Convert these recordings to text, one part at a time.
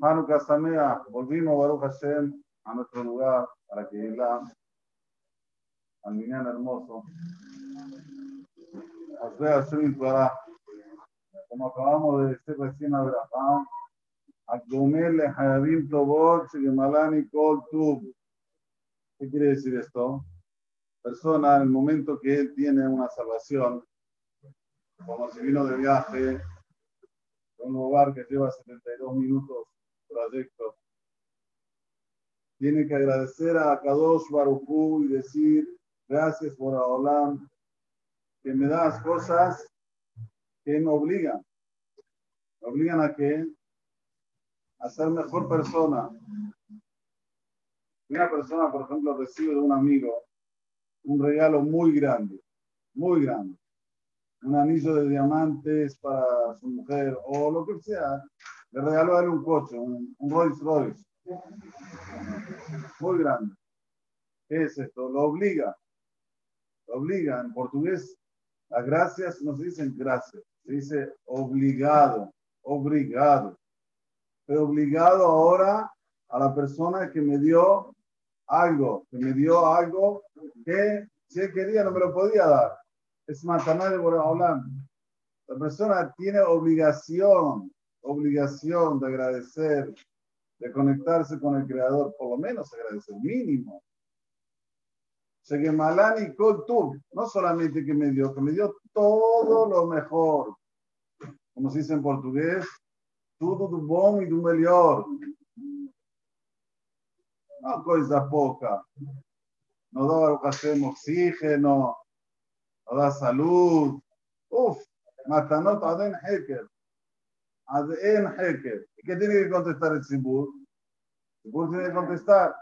Hanukkah Samea, volvimos Baruch Hashem a nuestro lugar para que la al minyan hermoso. Como acabamos de decir recién a Abraham, Akdumel le Hayabim Tobot, Shigemalani Kol Tub. ¿Qué quiere decir esto? Persona, en el momento que él tiene una salvación, como si vino de viaje, un lugar que lleva 72 minutos trayecto. Tiene que agradecer a Kadosh Baruchu y decir, gracias por Olam, que me das cosas que me obligan. Obligan a que a ser mejor persona. Una persona, por ejemplo, recibe de un amigo un regalo muy grande, muy grande. Un anillo de diamantes para su mujer o lo que sea. Le regaló a él un coche, un, Rolls Royce. Muy grande. ¿Qué es esto? Lo obliga. Lo obliga. En portugués, las gracias no se dicen gracias, se dice obligado, obligado. Pero obligado ahora a la persona que me dio algo, que me dio algo que si él quería no me lo podía dar. Es Mataná de Boraholam. La persona tiene obligación, obligación de agradecer, de conectarse con el Creador, por lo menos agradecer, mínimo. Malani Koltur, no solamente que me dio, que me dio todo lo mejor. Como se dice en portugués, todo tu bom y tu mejor. No cosa poca. Nos da hacemos oxígeno, salud. Uf, matanot aden heker. Aden heker. ¿Y qué tiene que contestar el Sibur? El Sibur tiene que contestar.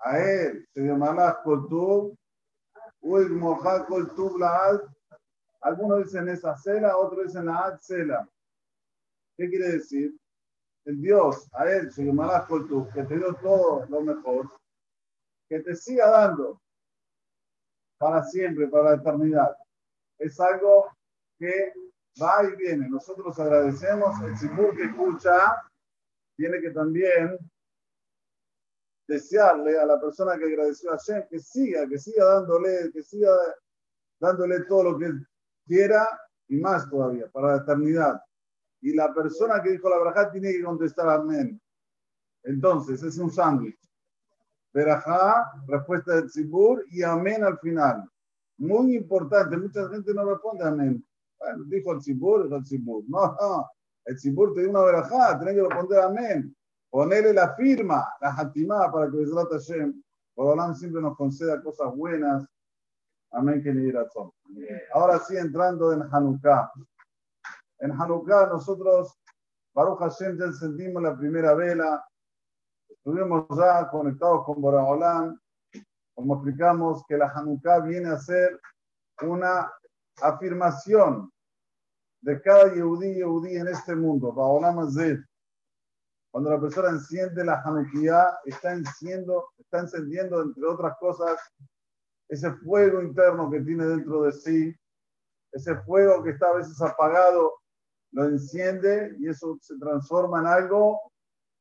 A él se llama Koltub, Uy, Moja Koltub Laal. Algunos dicen esa cela, otros dicen la cela. ¿Qué quiere decir? el Dios, a Él, su tú, que te dio todo lo mejor, que te siga dando para siempre, para la eternidad. Es algo que va y viene. Nosotros agradecemos. El Sibur que escucha tiene que también desearle a la persona que agradeció a Shem que siga, que siga dándole, que siga dándole todo lo que quiera y más todavía para la eternidad y la persona que dijo la braja tiene que contestar amén. Entonces, es un sándwich. Verajá, respuesta del Tzibur y amén al final. Muy importante, mucha gente no responde amén. Bueno, dijo el Tzibur, dijo el Tzibur. No, no, el Tzibur te dio una verajá, tenés que responder amén. Ponerle la firma, la hatimá, para que Besrat Hashem, por siempre nos conceda cosas buenas. Amén, que ni Ahora sí, entrando en Hanukkah. En Hanukkah nosotros, Baruch Hashem, ya encendimos la primera vela, estuvimos ya conectados con Boraholam, como explicamos que la Hanukkah viene a ser una afirmación de cada Yehudí Yehudí en este mundo, Cuando la persona enciende la Hanukkah, está encendiendo, está encendiendo, entre otras cosas, ese fuego interno que tiene dentro de sí, ese fuego que está a veces apagado lo enciende y eso se transforma en algo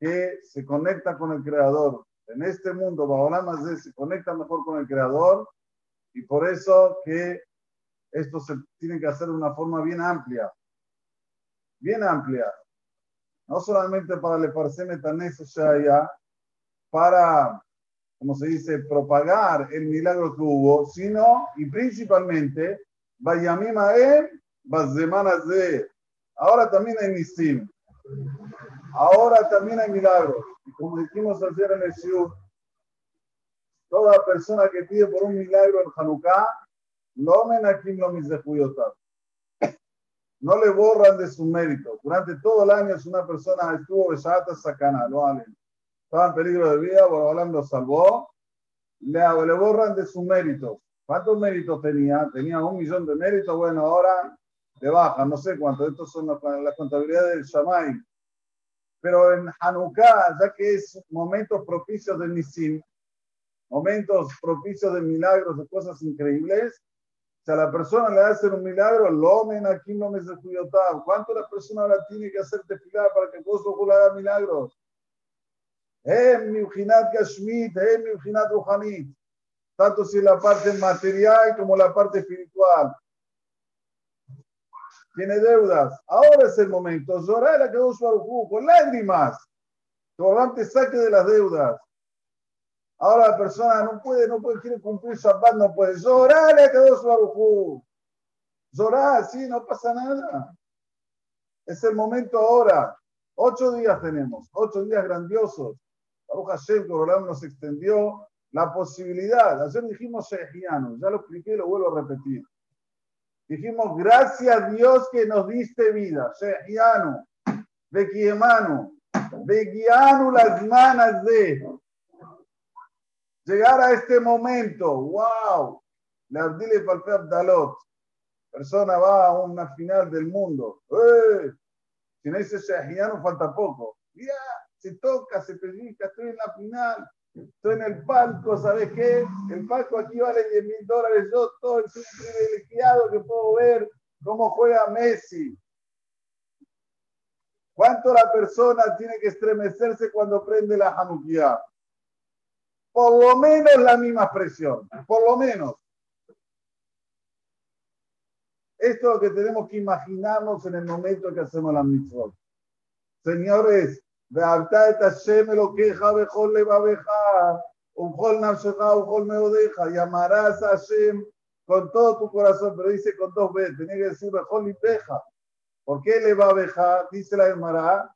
que se conecta con el Creador. En este mundo, más se conecta mejor con el Creador y por eso que esto se tiene que hacer de una forma bien amplia. Bien amplia. No solamente para el Parseme sea ya para, como se dice, propagar el milagro que hubo, sino y principalmente, él, semanas de Ahora también hay misim. Ahora también hay milagros. Y como dijimos ayer en el Shiur, toda persona que pide por un milagro en Hanukkah, no No le borran de su mérito. Durante todo el año, si una persona estuvo besata, sacana, lo hacen. Estaba en peligro de vida, hablando lo salvó. Le, le borran de su mérito. ¿Cuántos méritos tenía? Tenía un millón de méritos. Bueno, ahora de baja, no sé cuánto, estos son las, la contabilidades del Shamay. Pero en Hanukkah, ya que es momentos propicios del Nisim, momentos propicios de milagros, de cosas increíbles, Si a la persona le hacen un milagro, lo men aquí no me se ¿Cuánto la persona ahora tiene que hacer tefilar para que le haga milagros? En mi Tanto si la parte material como la parte espiritual. Tiene deudas. Ahora es el momento. Llorar a quedó su con lágrimas. Tu te saque de las deudas. Ahora la persona no puede, no puede, quiere cumplir Shabbat, no puede. Llorar quedó su arujú. Llorar, sí, no pasa nada. Es el momento ahora. Ocho días tenemos, ocho días grandiosos. Baruch Hashem, Corolán nos extendió la posibilidad. Ayer dijimos Shehiano, ya lo expliqué lo vuelvo a repetir. Dijimos, gracias a Dios que nos diste vida. Shehiano, Bekiemano, Bekianu las manos de llegar a este momento, wow, le Abdile Palpe Abdalot, persona va a una final del mundo, ¡Eh! si no dice falta poco, ya, se toca, se pellizca, estoy en la final, estoy en el palco, ¿sabes qué? El palco aquí vale 10 mil dólares, yo un privilegiado que puedo ver cómo juega Messi. ¿Cuánto la persona tiene que estremecerse cuando prende la Hanukkah? por lo menos la misma expresión, por lo menos. Esto es lo que tenemos que imaginarnos en el momento que hacemos la mitzvot. Señores, lo queja, le va a un me llamarás a Hashem con todo tu corazón, pero dice con dos veces, tenía que decir Bejol y peja. ¿Por qué le va a dejar? Dice la Gemara,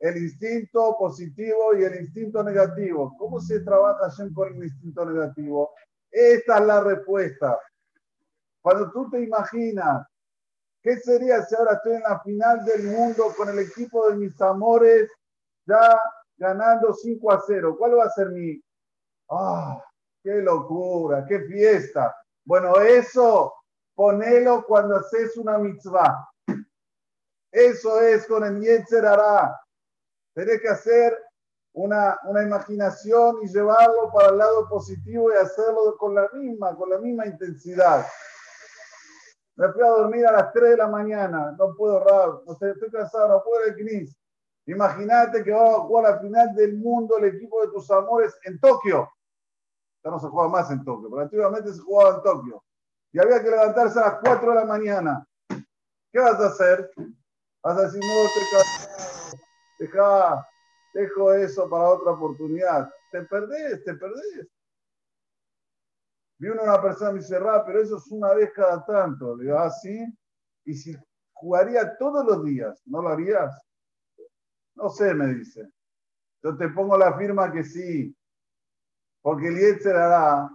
el instinto positivo y el instinto negativo. ¿Cómo se trabaja con el instinto negativo? Esta es la respuesta. Cuando tú te imaginas, ¿qué sería si ahora estoy en la final del mundo con el equipo de mis amores ya ganando 5 a 0? ¿Cuál va a ser mi... ¡Ah! ¡Qué locura! ¡Qué fiesta! Bueno, eso ponelo cuando haces una mitzvah. Eso es con el Yetzer Hará. Tenés que hacer una, una, imaginación y llevarlo para el lado positivo y hacerlo con la misma, con la misma intensidad. Me fui a dormir a las 3 de la mañana, no puedo, Rab, no estoy cansado, no puedo el CNIS. Imagínate que vamos a jugar la final del mundo el equipo de tus amores en Tokio. Ya no se juega más en Tokio, pero antiguamente se jugaba en Tokio. Y había que levantarse a las 4 de la mañana. ¿Qué vas a hacer? Vas a decir, no, cansado deja, dejo eso para otra oportunidad. Te perdés, te perdés. Vi una persona me dice, pero eso es una vez cada tanto. Le digo, ah. Y si jugaría todos los días, ¿no lo harías? No sé, me dice. Yo te pongo la firma que sí. Porque el Yetzer hará,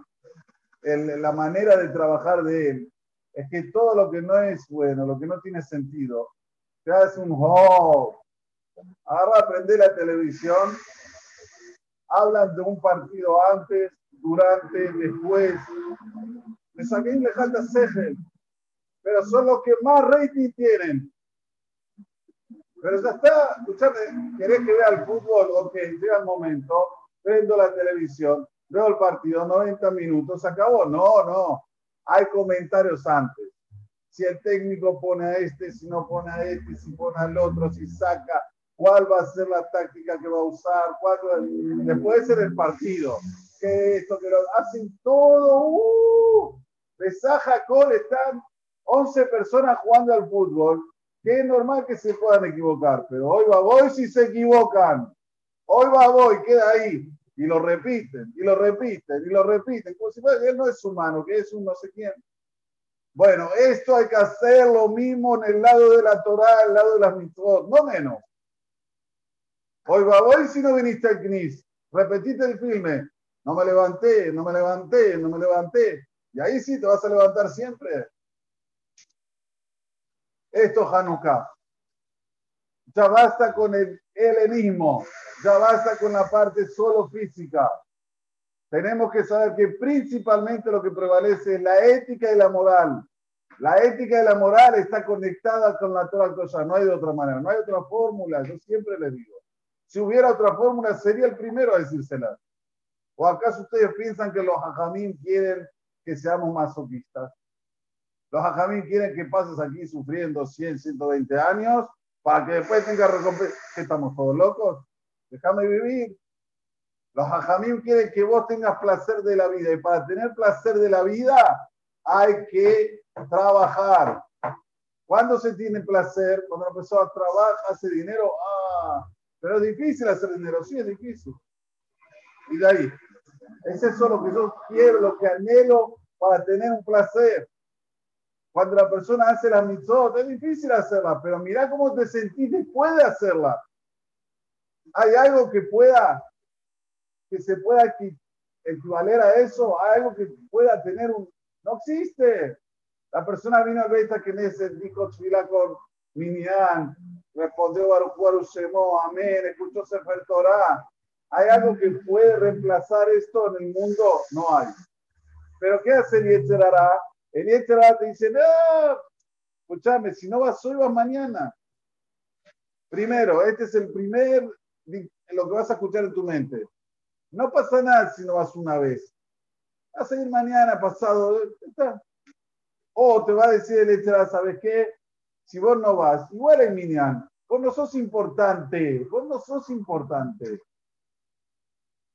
la manera de trabajar de él, es que todo lo que no es bueno, lo que no tiene sentido, te hace un ho, Ahora prende la televisión, hablan de un partido antes, durante, después. Le falta pero son los que más rating tienen. Pero ya está, escuchame, querés que vea el fútbol, ok, llega el momento, prendo la televisión, veo el partido, 90 minutos, se acabó. No, no, hay comentarios antes. Si el técnico pone a este, si no pone a este, si pone al otro, si saca, cuál va a ser la táctica que va a usar, cuál después ser el partido, que esto, que lo hacen todo, uh, Besaja Col están 11 personas jugando al fútbol, que es normal que se puedan equivocar, pero hoy va voy si se equivocan, hoy va voy, queda ahí, y lo repiten, y lo repiten, y lo repiten, como si fuera, él no es humano, que es un no sé quién. Bueno, esto hay que hacer lo mismo en el lado de la Torah, el lado de las mitzvot, no menos. Hoy va, hoy si no viniste al CNIS, repetite el filme. No me levanté, no me levanté, no me levanté. Y ahí sí te vas a levantar siempre. Esto es Hanukkah. Ya basta con el helenismo, ya basta con la parte solo física. Tenemos que saber que principalmente lo que prevalece es la ética y la moral. La ética y la moral está conectada con la Torah cosa, no hay de otra manera, no hay otra fórmula, yo siempre les digo. Si hubiera otra fórmula, sería el primero a decírsela. ¿O acaso ustedes piensan que los hajamim quieren que seamos masoquistas? Los hajamim quieren que pases aquí sufriendo 100, 120 años para que después tengas recompensa. ¿Qué estamos todos locos? Déjame vivir. Los hajamim quieren que vos tengas placer de la vida y para tener placer de la vida hay que trabajar. ¿Cuándo se tiene placer? Cuando la persona trabaja, hace dinero. Ah, pero es difícil hacer dinero. Sí, es difícil. Y de ahí. Es eso lo que yo quiero, lo que anhelo para tener un placer. Cuando la persona hace la mitzvot, es difícil hacerla, pero mira cómo te sentís después de hacerla. Hay algo que pueda, que se pueda equivaler a eso, hay algo que pueda tener un... No existe. La persona vino al Beit Knesset, dijo Tfila con Minyan, respondió Baruch Shemo, amén, escuchó Sefer Torah. ¿Hay algo que puede reemplazar esto en el mundo? No hay. Pero ¿qué hace Yetzerara? El Yetzerara te dice, no, escúchame, si no vas hoy, vas mañana. Primero, este es el primer, lo que vas a escuchar en tu mente. No pasa nada si no vas una vez. Vas a ir mañana, pasado. O te va a decir el Yetzerara, ¿sabes qué? Si vos no vas, igual en Minyan, vos no sos importante, vos no sos importante.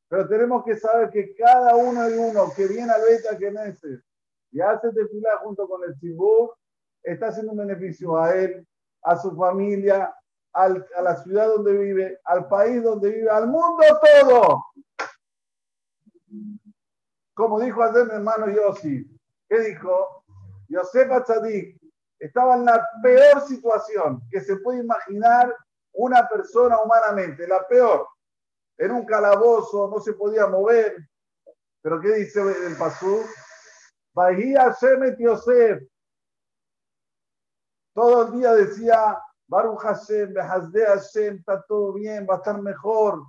Pero tenemos que saber que cada uno y uno que viene al Beta Knesset y hace tefilá junto con el Tzibur, está haciendo un beneficio a él, a su familia, a la ciudad donde vive, al país donde vive, al mundo todo. Como dijo ayer mi hermano Yossi, ¿qué dijo? Yosef Atzadik estaba en la peor situación que se puede imaginar una persona humanamente, la peor en un calabozo, no se podía mover. Pero ¿qué dice el Pasú? Bahía Shemet Yosef. Todo el día decía, Baruch Hashem, Behazde Hashem, está todo bien, va a estar mejor.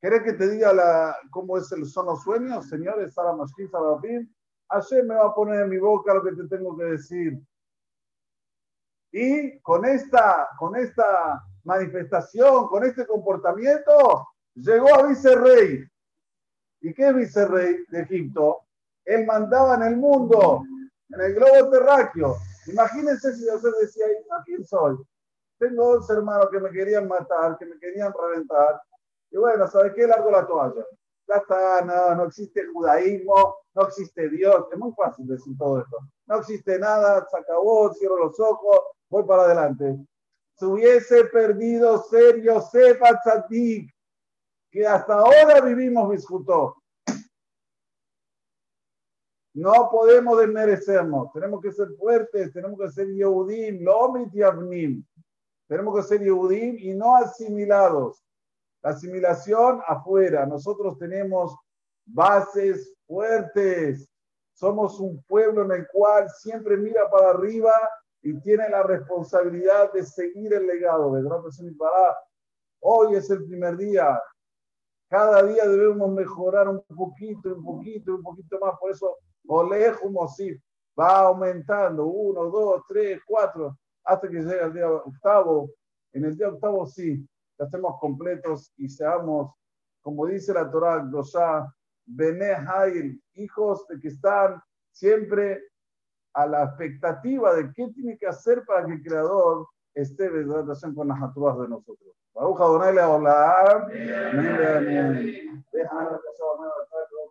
¿Querés que te diga la, cómo es el, son los sueños, señores? Sara Mashkin. Hashem me va a poner en mi boca lo que te tengo que decir. Y con esta, con esta manifestación, con este comportamiento, llegó a vicerrey. ¿Y qué es vicerrey de Egipto? Él mandaba en el mundo, en el globo terráqueo. Imagínense si José decía, ¿y quién soy? Tengo 11 hermanos que me querían matar, que me querían reventar. Y bueno, ¿sabes qué? Largo la toalla. Ya está, no, no existe judaísmo, no existe Dios. Es muy fácil decir todo esto. No existe nada, se acabó, cierro los ojos, voy para adelante se hubiese perdido ser Yosef Atzadik, que hasta ahora vivimos discutó. No podemos desmerecernos, tenemos que ser fuertes, tenemos que ser Yehudim, Lomit y Avnim. Tenemos que ser Yehudim y no asimilados. La asimilación afuera. Nosotros tenemos bases fuertes. Somos un pueblo en el cual siempre mira para arriba y tiene la responsabilidad de seguir el legado de Gran Hoy es el primer día. Cada día debemos mejorar un poquito, un poquito, un poquito más. Por eso, Olejo sí va aumentando. Uno, dos, tres, cuatro, hasta que llegue el día octavo. En el día octavo sí, estemos completos y seamos, como dice la Torah, Gosha, Bene hijos de que están siempre a la expectativa de qué tiene que hacer para que el Creador esté en relación con las aturas de nosotros. Baruch Adonai le Déjame